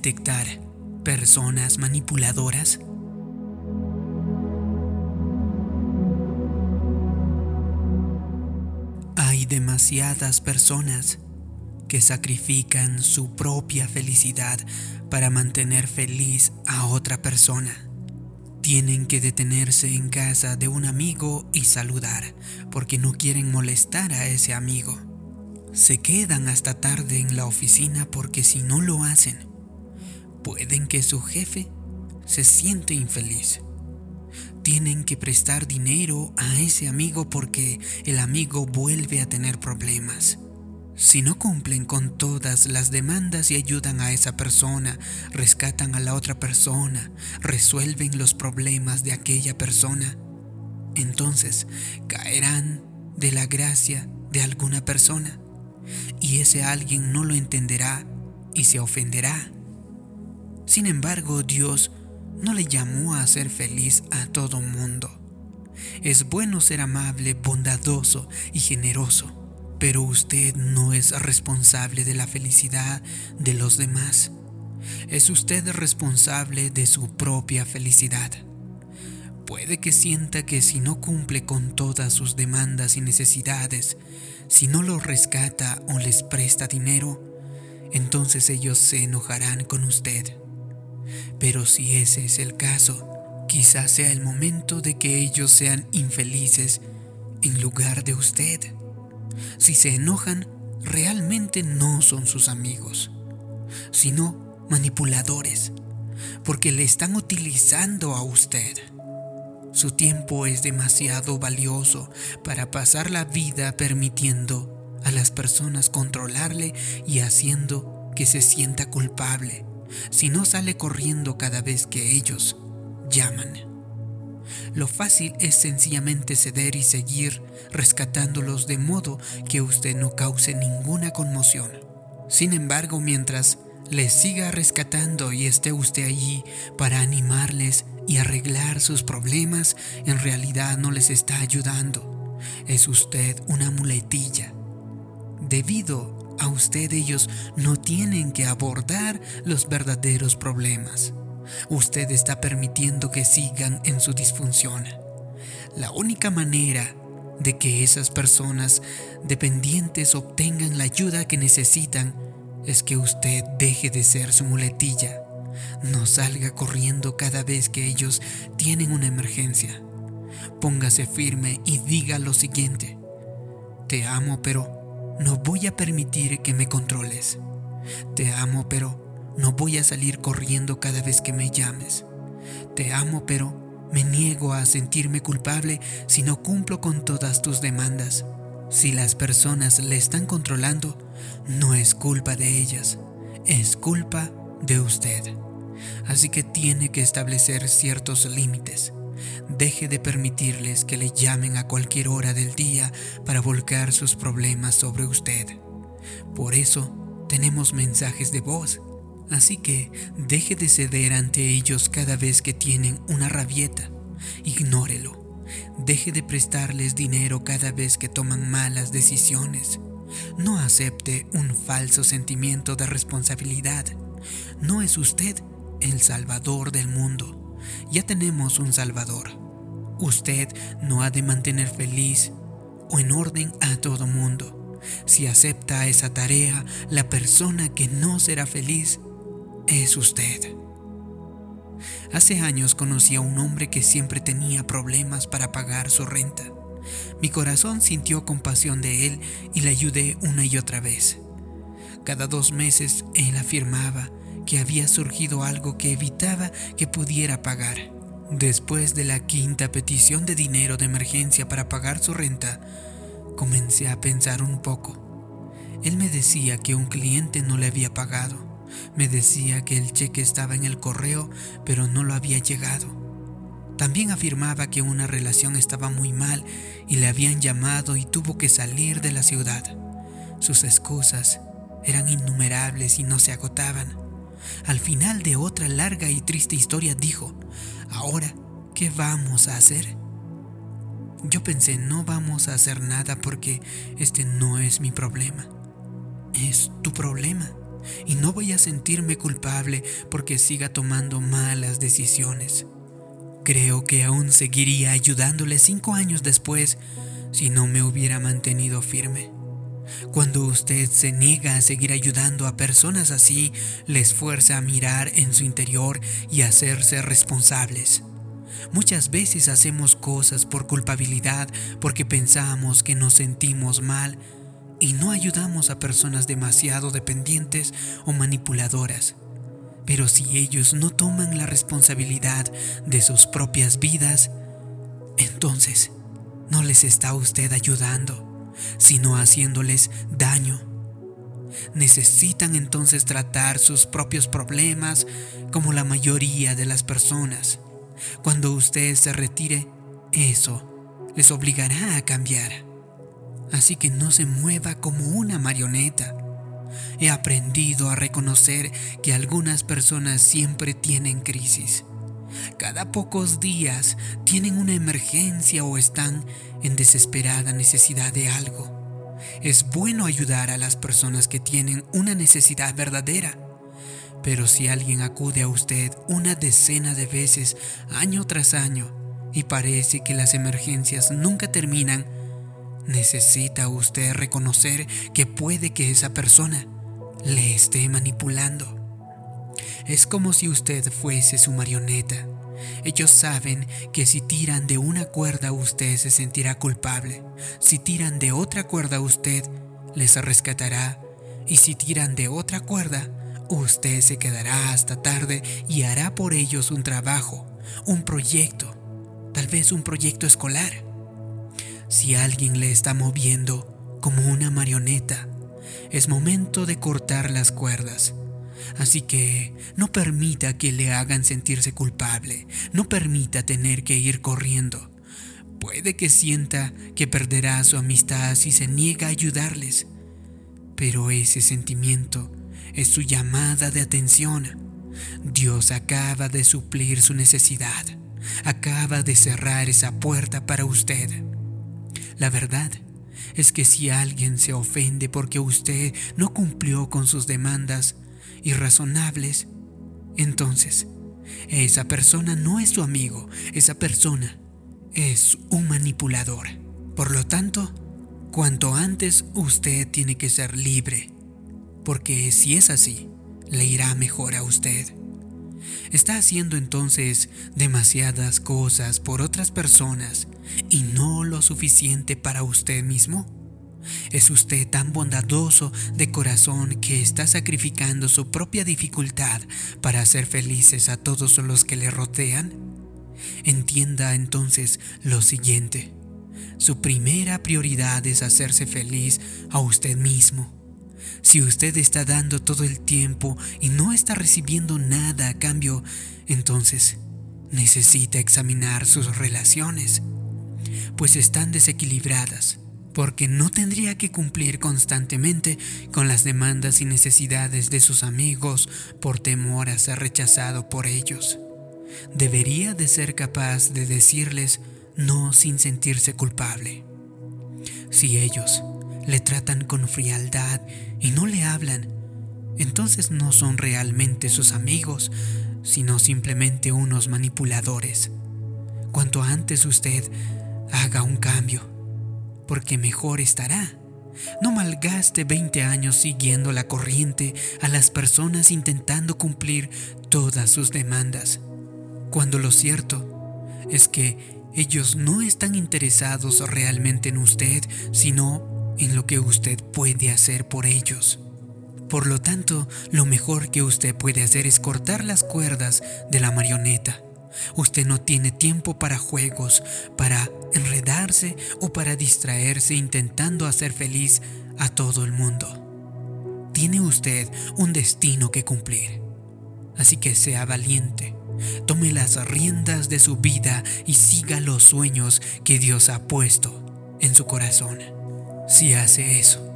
detectar personas manipuladoras? Hay demasiadas personas que sacrifican su propia felicidad para mantener feliz a otra persona. Tienen que detenerse en casa de un amigo y saludar porque no quieren molestar a ese amigo. Se quedan hasta tarde en la oficina porque si no lo hacen, pueden que su jefe se siente infeliz. Tienen que prestar dinero a ese amigo porque el amigo vuelve a tener problemas. Si no cumplen con todas las demandas y ayudan a esa persona, rescatan a la otra persona, resuelven los problemas de aquella persona, entonces caerán de la gracia de alguna persona y ese alguien no lo entenderá y se ofenderá. Sin embargo, Dios no le llamó a ser feliz a todo mundo. Es bueno ser amable, bondadoso y generoso pero usted no es responsable de la felicidad de los demás. Es usted responsable de su propia felicidad. Puede que sienta que si no cumple con todas sus demandas y necesidades, si no los rescata o les presta dinero, entonces ellos se enojarán con usted. Pero si ese es el caso, quizás sea el momento de que ellos sean infelices en lugar de usted. Si se enojan, realmente no son sus amigos, sino manipuladores, porque le están utilizando a usted. Su tiempo es demasiado valioso para pasar la vida permitiendo a las personas controlarle y haciendo que se sienta culpable si no sale corriendo cada vez que ellos llaman. Lo fácil es sencillamente ceder y seguir rescatándolos de modo que usted no cause ninguna conmoción. Sin embargo, mientras les siga rescatando y esté usted allí para animarles y arreglar sus problemas, en realidad no les está ayudando. Es usted una muletilla. Debido a usted ellos no tienen que abordar los verdaderos problemas usted está permitiendo que sigan en su disfunción. La única manera de que esas personas dependientes obtengan la ayuda que necesitan es que usted deje de ser su muletilla. No salga corriendo cada vez que ellos tienen una emergencia. Póngase firme y diga lo siguiente. Te amo, pero no voy a permitir que me controles. Te amo, pero no voy a salir corriendo cada vez que me llames. Te amo, pero me niego a sentirme culpable si no cumplo con todas tus demandas. Si las personas le están controlando, no es culpa de ellas, es culpa de usted. Así que tiene que establecer ciertos límites. Deje de permitirles que le llamen a cualquier hora del día para volcar sus problemas sobre usted. Por eso tenemos mensajes de voz Así que deje de ceder ante ellos cada vez que tienen una rabieta. Ignórelo. Deje de prestarles dinero cada vez que toman malas decisiones. No acepte un falso sentimiento de responsabilidad. No es usted el salvador del mundo. Ya tenemos un salvador. Usted no ha de mantener feliz o en orden a todo mundo. Si acepta esa tarea, la persona que no será feliz es usted. Hace años conocí a un hombre que siempre tenía problemas para pagar su renta. Mi corazón sintió compasión de él y le ayudé una y otra vez. Cada dos meses él afirmaba que había surgido algo que evitaba que pudiera pagar. Después de la quinta petición de dinero de emergencia para pagar su renta, comencé a pensar un poco. Él me decía que un cliente no le había pagado me decía que el cheque estaba en el correo, pero no lo había llegado. También afirmaba que una relación estaba muy mal y le habían llamado y tuvo que salir de la ciudad. Sus excusas eran innumerables y no se agotaban. Al final de otra larga y triste historia dijo, ahora, ¿qué vamos a hacer? Yo pensé, no vamos a hacer nada porque este no es mi problema. Es tu problema y no voy a sentirme culpable porque siga tomando malas decisiones. Creo que aún seguiría ayudándole cinco años después si no me hubiera mantenido firme. Cuando usted se niega a seguir ayudando a personas así, les fuerza a mirar en su interior y a hacerse responsables. Muchas veces hacemos cosas por culpabilidad porque pensamos que nos sentimos mal y no ayudamos a personas demasiado dependientes o manipuladoras. Pero si ellos no toman la responsabilidad de sus propias vidas, entonces no les está usted ayudando, sino haciéndoles daño. Necesitan entonces tratar sus propios problemas como la mayoría de las personas. Cuando usted se retire, eso les obligará a cambiar. Así que no se mueva como una marioneta. He aprendido a reconocer que algunas personas siempre tienen crisis. Cada pocos días tienen una emergencia o están en desesperada necesidad de algo. Es bueno ayudar a las personas que tienen una necesidad verdadera. Pero si alguien acude a usted una decena de veces, año tras año, y parece que las emergencias nunca terminan, necesita usted reconocer que puede que esa persona le esté manipulando. Es como si usted fuese su marioneta. Ellos saben que si tiran de una cuerda usted se sentirá culpable. Si tiran de otra cuerda usted les rescatará. Y si tiran de otra cuerda, usted se quedará hasta tarde y hará por ellos un trabajo, un proyecto, tal vez un proyecto escolar. Si alguien le está moviendo como una marioneta, es momento de cortar las cuerdas. Así que no permita que le hagan sentirse culpable, no permita tener que ir corriendo. Puede que sienta que perderá su amistad si se niega a ayudarles, pero ese sentimiento es su llamada de atención. Dios acaba de suplir su necesidad, acaba de cerrar esa puerta para usted. La verdad es que si alguien se ofende porque usted no cumplió con sus demandas irrazonables, entonces esa persona no es su amigo, esa persona es un manipulador. Por lo tanto, cuanto antes usted tiene que ser libre, porque si es así, le irá mejor a usted. Está haciendo entonces demasiadas cosas por otras personas y no lo suficiente para usted mismo. ¿Es usted tan bondadoso de corazón que está sacrificando su propia dificultad para hacer felices a todos los que le rodean? Entienda entonces lo siguiente. Su primera prioridad es hacerse feliz a usted mismo. Si usted está dando todo el tiempo y no está recibiendo nada a cambio, entonces necesita examinar sus relaciones, pues están desequilibradas, porque no tendría que cumplir constantemente con las demandas y necesidades de sus amigos por temor a ser rechazado por ellos. Debería de ser capaz de decirles no sin sentirse culpable. Si ellos le tratan con frialdad y no le hablan, entonces no son realmente sus amigos, sino simplemente unos manipuladores. Cuanto antes usted haga un cambio, porque mejor estará. No malgaste 20 años siguiendo la corriente a las personas intentando cumplir todas sus demandas, cuando lo cierto es que ellos no están interesados realmente en usted, sino en lo que usted puede hacer por ellos. Por lo tanto, lo mejor que usted puede hacer es cortar las cuerdas de la marioneta. Usted no tiene tiempo para juegos, para enredarse o para distraerse intentando hacer feliz a todo el mundo. Tiene usted un destino que cumplir. Así que sea valiente, tome las riendas de su vida y siga los sueños que Dios ha puesto en su corazón. Si hace eso,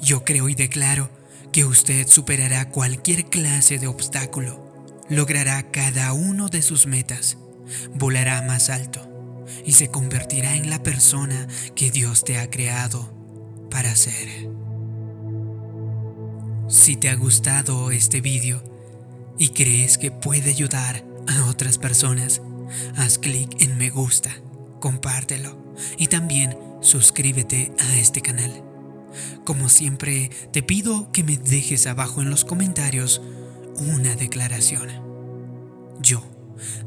yo creo y declaro que usted superará cualquier clase de obstáculo, logrará cada uno de sus metas, volará más alto y se convertirá en la persona que Dios te ha creado para ser. Si te ha gustado este vídeo y crees que puede ayudar a otras personas, haz clic en me gusta, compártelo y también suscríbete a este canal. Como siempre, te pido que me dejes abajo en los comentarios una declaración. Yo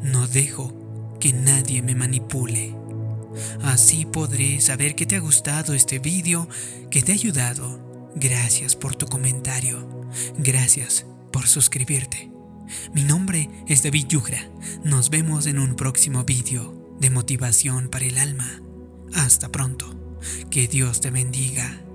no dejo que nadie me manipule. Así podré saber que te ha gustado este vídeo, que te ha ayudado. Gracias por tu comentario. Gracias por suscribirte. Mi nombre es David Yugra. Nos vemos en un próximo vídeo de motivación para el alma. Hasta pronto. Que Dios te bendiga.